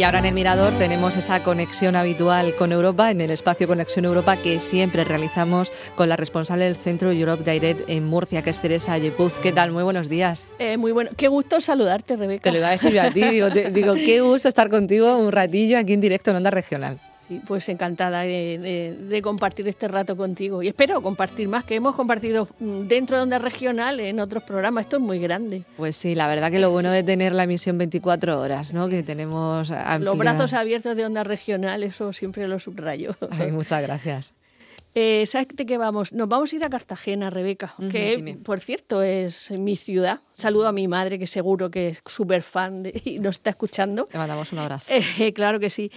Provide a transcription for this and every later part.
Y ahora en el Mirador tenemos esa conexión habitual con Europa, en el espacio Conexión Europa que siempre realizamos con la responsable del Centro Europe Direct en Murcia, que es Teresa Yepuz. ¿Qué tal? Muy buenos días. Eh, muy bueno. Qué gusto saludarte, Rebeca. Te lo iba a decir yo a ti. Digo, digo, qué gusto estar contigo un ratillo aquí en directo en Onda Regional pues encantada de, compartir este rato contigo. Y espero compartir más, que hemos compartido mm, dentro de Onda Regional en otros programas. Esto es muy grande. Pues sí, la verdad que lo bueno de tener la emisión 24 horas, ¿no? Que tenemos... Los brazos abiertos de Onda Regional, eso siempre lo subrayo. Ay, muchas gracias. Eh, ¿Sabes de qué vamos? Nos vamos a ir a Cartagena, Rebeca, que por cierto es mi ciudad. Saludo a mi madre, que seguro que es súper fan de, y nos está escuchando. Le mandamos un abrazo. Eh, claro que sí.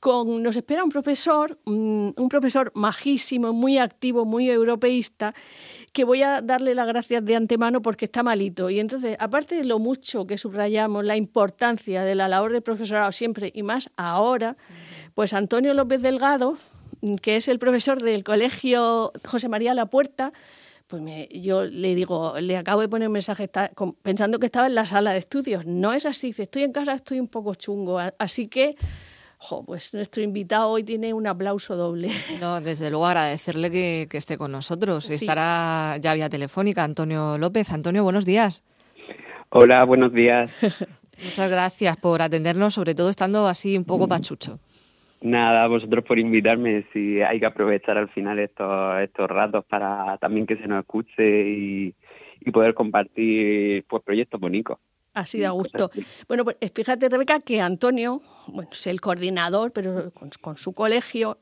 Con, nos espera un profesor, mm, un profesor majísimo, muy activo, muy europeísta, que voy a darle las gracias de antemano porque está malito. Y entonces, aparte de lo mucho que subrayamos, la importancia de la labor del profesorado siempre y más ahora, pues Antonio López Delgado, que es el profesor del colegio José María La Puerta, pues yo le digo, le acabo de poner un mensaje pensando que estaba en la sala de estudios. No es así, dice, estoy en casa, estoy un poco chungo. Así que, pues nuestro invitado hoy tiene un aplauso doble. No, desde luego agradecerle que, esté con nosotros. Estará ya vía telefónica Antonio López. Antonio, buenos días. Hola, buenos días. Muchas gracias por atendernos, sobre todo estando así un poco pachucho. Nada, vosotros por invitarme. Si hay que aprovechar al final estos, estos ratos para también que se nos escuche y, poder compartir pues proyectos bonitos. Así da gusto. Bueno, pues fíjate, Rebeca, que Antonio, bueno, es el coordinador, pero con, su colegio,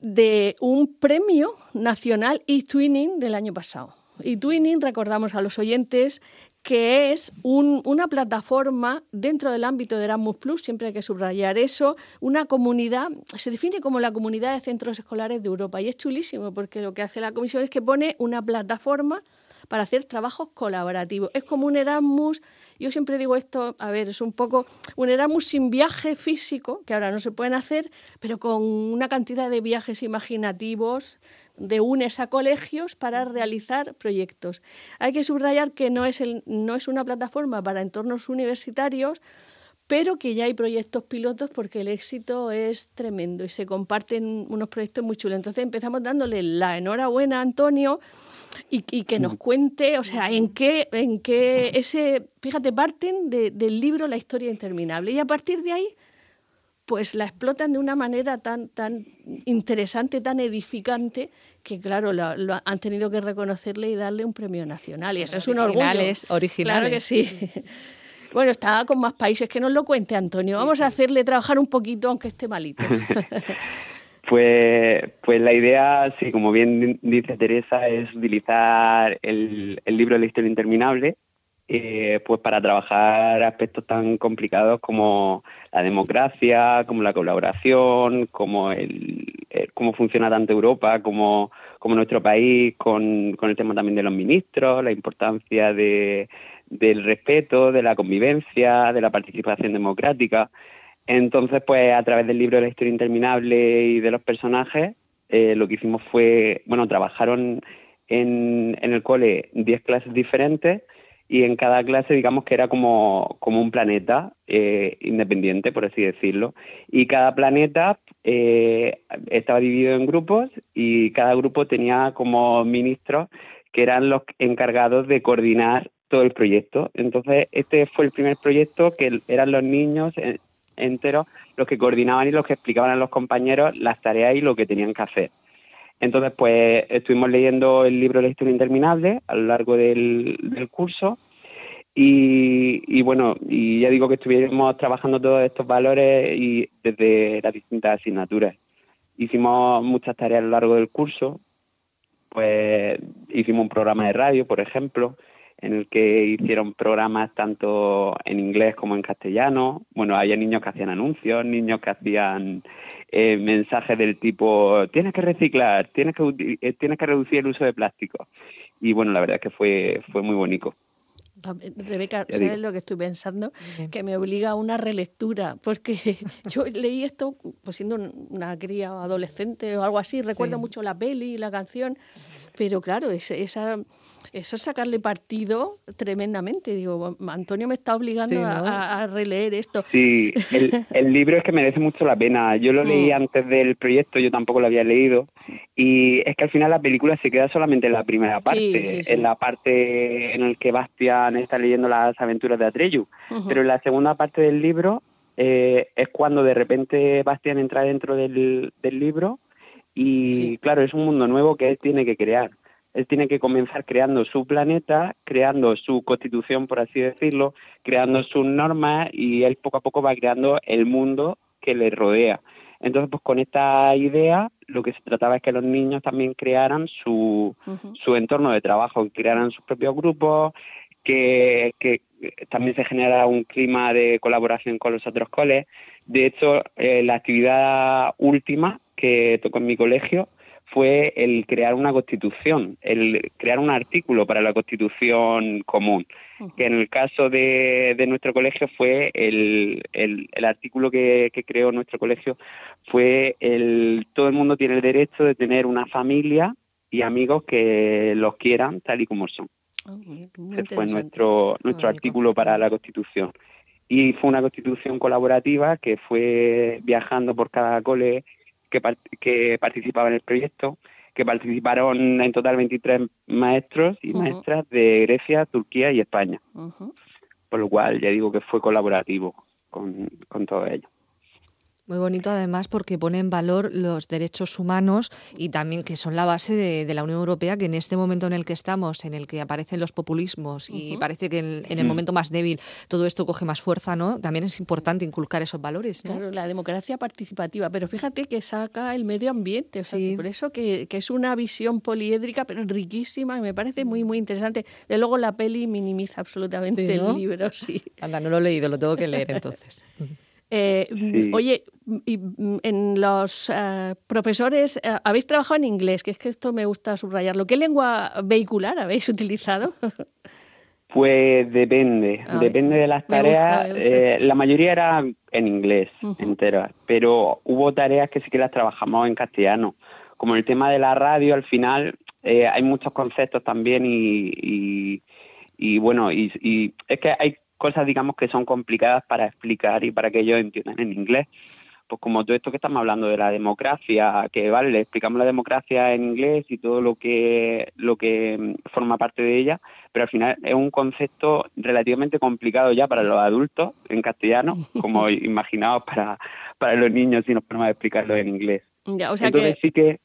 de un premio nacional e-twinning del año pasado. E-twinning, recordamos a los oyentes, que es una plataforma dentro del ámbito de Erasmus Plus, siempre hay que subrayar eso, una comunidad, se define como la comunidad de centros escolares de Europa y es chulísimo porque lo que hace la comisión es que pone una plataforma para hacer trabajos colaborativos. Es como un Erasmus, yo siempre digo esto, a ver, es un poco un Erasmus sin viaje físico, que ahora no se pueden hacer, pero con una cantidad de viajes imaginativos, de UNES a colegios para realizar proyectos. Hay que subrayar que no es, el, no es una plataforma para entornos universitarios, pero que ya hay proyectos pilotos porque el éxito es tremendo y se comparten unos proyectos muy chulos. Entonces empezamos dándole la enhorabuena a Antonio y, que nos cuente, o sea, en qué, en qué ese, fíjate, parten del libro La historia interminable y a partir de ahí pues la explotan de una manera tan, tan interesante, tan edificante, que claro, lo, han tenido que reconocerle y darle un premio nacional. Y eso es un orgullo. Originales. Claro que sí. Bueno, está con más países, que nos lo cuente Antonio. Vamos a hacerle trabajar un poquito, aunque esté malito. Pues, pues la idea, sí, como bien dice Teresa, es utilizar el, el libro de la historia interminable eh, pues para trabajar aspectos tan complicados como la democracia, como la colaboración, como el, cómo funciona tanto Europa como, como nuestro país, con, con el tema también de los ministros, la importancia de, del respeto, de la convivencia, de la participación democrática. Entonces, pues a través del libro de la historia interminable y de los personajes, eh, lo que hicimos fue, bueno, trabajaron en, en el cole 10 clases diferentes y en cada clase digamos que era como, como un planeta eh, independiente, por así decirlo, y cada planeta eh, estaba dividido en grupos y cada grupo tenía como ministros que eran los encargados de coordinar todo el proyecto. Entonces, este fue el primer proyecto que eran los niños enteros los que coordinaban y los que explicaban a los compañeros las tareas y lo que tenían que hacer. Entonces, pues estuvimos leyendo el libro La historia interminable a lo largo del, curso y, bueno, y ya digo que estuvimos trabajando todos estos valores y desde las distintas asignaturas. Hicimos muchas tareas a lo largo del curso, pues hicimos un programa de radio, por ejemplo, en el que hicieron programas tanto en inglés como en castellano. Bueno, había niños que hacían anuncios, niños que hacían eh, mensajes del tipo tienes que reciclar, tienes que eh, tienes que reducir el uso de plástico. Y bueno, la verdad es que fue fue muy bonito. Rebeca, ¿sabes lo que estoy pensando? Que me obliga a una relectura, porque yo leí esto pues siendo una cría adolescente o algo así, recuerdo mucho la peli y la canción, pero claro, esa Eso es sacarle partido tremendamente. Digo, Antonio me está obligando a, releer esto. Sí, el, libro es que merece mucho la pena. Yo lo leí mm. antes del proyecto, yo tampoco lo había leído. Y es que al final la película se queda solamente en la primera parte, en la parte en la que Bastian está leyendo las aventuras de Atreyu. Pero en la segunda parte del libro eh, es cuando de repente Bastian entra dentro del, del libro y claro, es un mundo nuevo que él tiene que crear él tiene que comenzar creando su planeta, creando su constitución, por así decirlo, creando sus normas y él poco a poco va creando el mundo que le rodea. Entonces, pues con esta idea, lo que se trataba es que los niños también crearan su, su entorno de trabajo, crearan sus propios grupos, que, que también se genera un clima de colaboración con los otros coles. De hecho, eh, la actividad última que tocó en mi colegio fue el crear una constitución, el crear un artículo para la constitución común, que en el caso de, de nuestro colegio fue el, el, artículo que, que, creó nuestro colegio fue el todo el mundo tiene el derecho de tener una familia y amigos que los quieran tal y como son. Ah, Ese fue nuestro, nuestro artículo para la constitución. Y fue una constitución colaborativa que fue viajando por cada cole que, que participaban en el proyecto, que participaron en total 23 maestros y maestras de Grecia, Turquía y España. Por lo cual ya digo que fue colaborativo con, con todo ello. Muy bonito además porque pone en valor los derechos humanos y también que son la base de, la Unión Europea, que en este momento en el que estamos, en el que aparecen los populismos y parece que en, el mm. momento más débil todo esto coge más fuerza, ¿no? También es importante inculcar esos valores. Claro, la democracia participativa, pero fíjate que saca el medio ambiente, por eso que, es una visión poliédrica, pero riquísima y me parece muy, muy interesante. De luego la peli minimiza absolutamente el libro, sí. Anda, no lo he leído, lo tengo que leer entonces. Eh, oye, y en los eh, profesores, eh, habéis trabajado en inglés, que es que esto me gusta subrayarlo. ¿Qué lengua vehicular habéis utilizado? Pues depende, depende de las tareas. la mayoría era en inglés, entera, pero hubo tareas que sí que las trabajamos en castellano. Como el tema de la radio, al final hay muchos conceptos también y, y, bueno, y, y es que hay cosas, digamos, que son complicadas para explicar y para que ellos entiendan en inglés. Pues como todo esto que estamos hablando de la democracia, que vale, le explicamos la democracia en inglés y todo lo que, lo que forma parte de ella, pero al final es un concepto relativamente complicado ya para los adultos en castellano, como imaginaos para, para los niños si nos ponemos a explicarlo en inglés. Ya, o sea Entonces sí que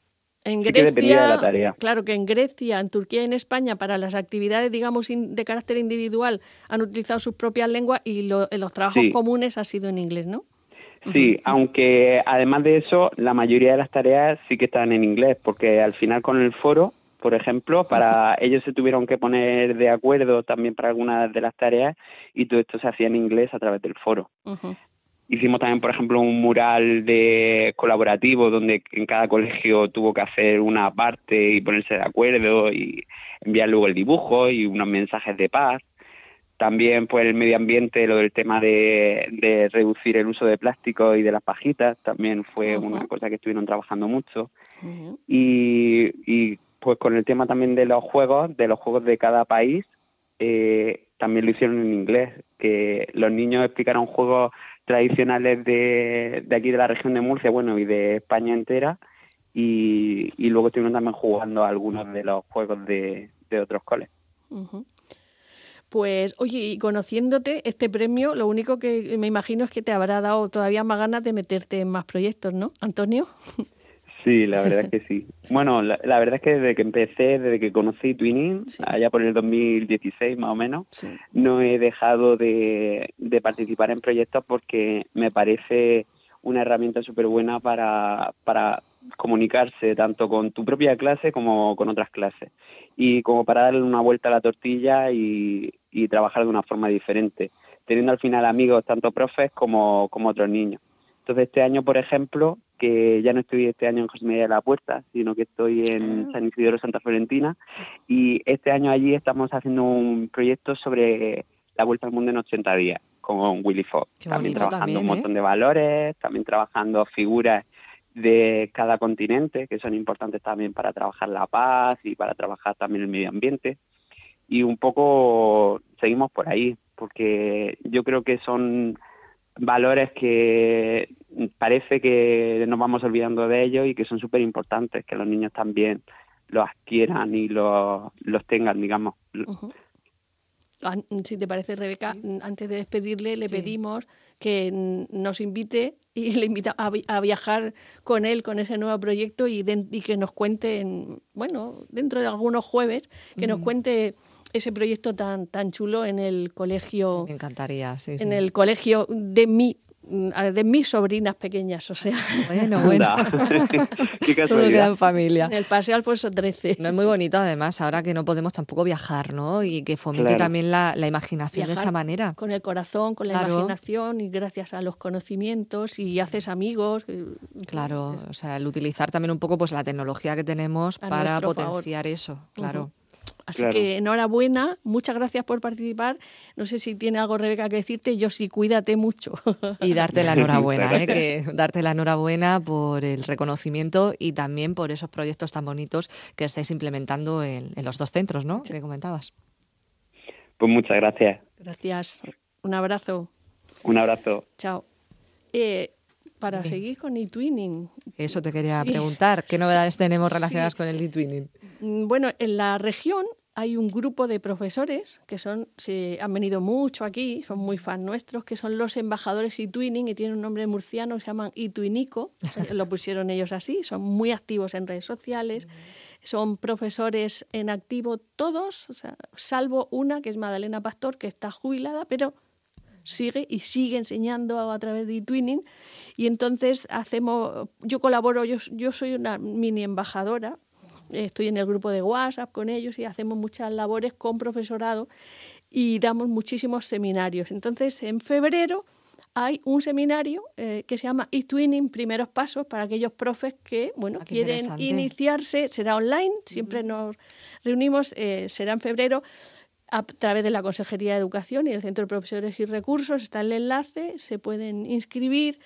en Grecia, claro que en Grecia, en Turquía y en España, para las actividades, digamos, de carácter individual, han utilizado sus propias lenguas y en los trabajos comunes ha sido en inglés, ¿no? Sí, aunque además de eso, la mayoría de las tareas sí que están en inglés, porque al final con el foro, por ejemplo, para ellos se tuvieron que poner de acuerdo también para algunas de las tareas y todo esto se hacía en inglés a través del foro. Hicimos también, por ejemplo, un mural de colaborativo donde en cada colegio tuvo que hacer una parte y ponerse de acuerdo y enviar luego el dibujo y unos mensajes de paz. También, pues, el medio ambiente, lo del tema de, reducir el uso de plástico y de las pajitas, también fue una cosa que estuvieron trabajando mucho. y, y, pues, con el tema también de los juegos, de los juegos de cada país, eh, también lo hicieron en inglés, que los niños explicaron juegos tradicionales de, de aquí de la región de Murcia, bueno, y de España entera, y, y luego estuvieron también jugando algunos de los juegos de, de otros coles. Pues, oye, y conociéndote, este premio, lo único que me imagino es que te habrá dado todavía más ganas de meterte en más proyectos, ¿no, Antonio? Sí, la verdad es que sí. Bueno, la, verdad es que desde que empecé, desde que conocí Twinning, allá por el 2016 más o menos, no he dejado de, de participar en proyectos porque me parece una herramienta súper buena para, para comunicarse tanto con tu propia clase como con otras clases y como para darle una vuelta a la tortilla y, y trabajar de una forma diferente, teniendo al final amigos tanto profes como, como otros niños. Entonces este año, por ejemplo, que ya no estoy este año en José María de la Puerta, sino que estoy en ah. San Isidro Santa Florentina y este año allí estamos haciendo un proyecto sobre la vuelta al mundo en 80 días con Willy Fox, también trabajando un montón ¿eh? de valores, también trabajando figuras de cada continente que son importantes también para trabajar la paz y para trabajar también el medio ambiente. y un poco seguimos por ahí, porque yo creo que son valores que parece que nos vamos olvidando de ellos y que son súper importantes, que los niños también los adquieran y los, los tengan, digamos. Si te parece, Rebeca, antes de despedirle, le pedimos que nos invite y le invita a, viajar con él, con ese nuevo proyecto y, y que nos cuente, bueno, dentro de algunos jueves, que nos cuente ese proyecto tan, tan chulo en el colegio. me encantaría, sí. En el colegio de mi de mis sobrinas pequeñas, o sea. Bueno, bueno. Qué Todo queda en familia. En el Paseo Alfonso XIII. No es muy bonito, además, ahora que no podemos tampoco viajar, ¿no? Y que fomente también la, imaginación de esa manera. Con el corazón, con la imaginación y gracias a los conocimientos y haces amigos. Eh, claro, o sea, el utilizar también un poco pues la tecnología que tenemos para potenciar eso, claro. Así que enhorabuena, muchas gracias por participar. No sé si tiene algo Rebeca que decirte, yo sí, cuídate mucho. Y darte la enhorabuena, ¿eh? que darte la enhorabuena por el reconocimiento y también por esos proyectos tan bonitos que estáis implementando en, los dos centros, ¿no? Que comentabas. Pues muchas gracias. Gracias. Un abrazo. Un abrazo. Chao. Eh, para seguir con eTwinning. Eso te quería preguntar. ¿Qué novedades tenemos relacionadas con el eTwinning? Mm, bueno, en la región hay un grupo de profesores que son, se han venido mucho aquí, son muy fans nuestros, que son los embajadores eTwinning y tienen un nombre murciano se llaman eTwinico, lo pusieron ellos así, son muy activos en redes sociales, son profesores en activo todos, salvo una que es Madalena Pastor, que está jubilada, pero sigue y sigue enseñando a través de eTwinning y entonces hacemos, yo colaboro, yo, yo soy una mini embajadora estoy en el grupo de WhatsApp con ellos y hacemos muchas labores con profesorado y damos muchísimos seminarios. Entonces, en febrero hay un seminario eh, que se llama eTwinning Primeros Pasos para aquellos profes que bueno ah, quieren iniciarse. Será online, siempre nos reunimos, eh, será en febrero a través de la Consejería de Educación y del Centro de Profesores y Recursos. Está el enlace, se pueden inscribir.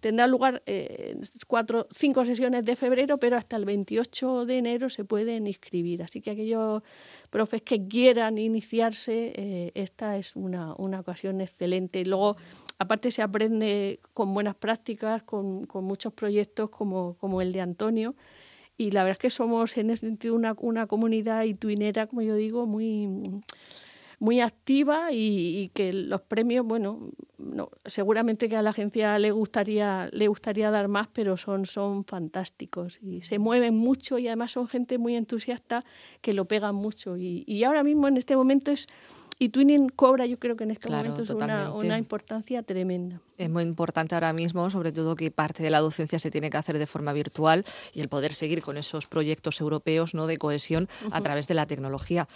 Tendrá lugar eh, cuatro, cinco sesiones de febrero, pero hasta el 28 de enero se pueden inscribir. Así que aquellos profes que quieran iniciarse, eh, esta es una, una, ocasión excelente. Luego, aparte, se aprende con buenas prácticas, con, con muchos proyectos como, como el de Antonio. Y la verdad es que somos en ese sentido una, una comunidad ituinera, como yo digo, muy muy activa y, que los premios, bueno, no, seguramente que a la agencia le gustaría, le gustaría dar más, pero son, son fantásticos y se mueven mucho y además son gente muy entusiasta que lo pegan mucho. Y, y ahora mismo en este momento es y Twinning cobra, yo creo que en este momento es una, una, importancia tremenda. Es muy importante ahora mismo, sobre todo que parte de la docencia se tiene que hacer de forma virtual y el poder seguir con esos proyectos europeos ¿no? de cohesión a través de la tecnología.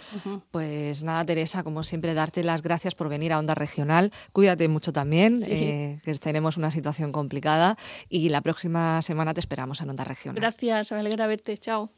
Pues nada, Teresa, como siempre, darte las gracias por venir a Onda Regional. Cuídate mucho también, eh, que tenemos una situación complicada y la próxima semana te esperamos en Onda Regional. Gracias, me alegra verte. Chao.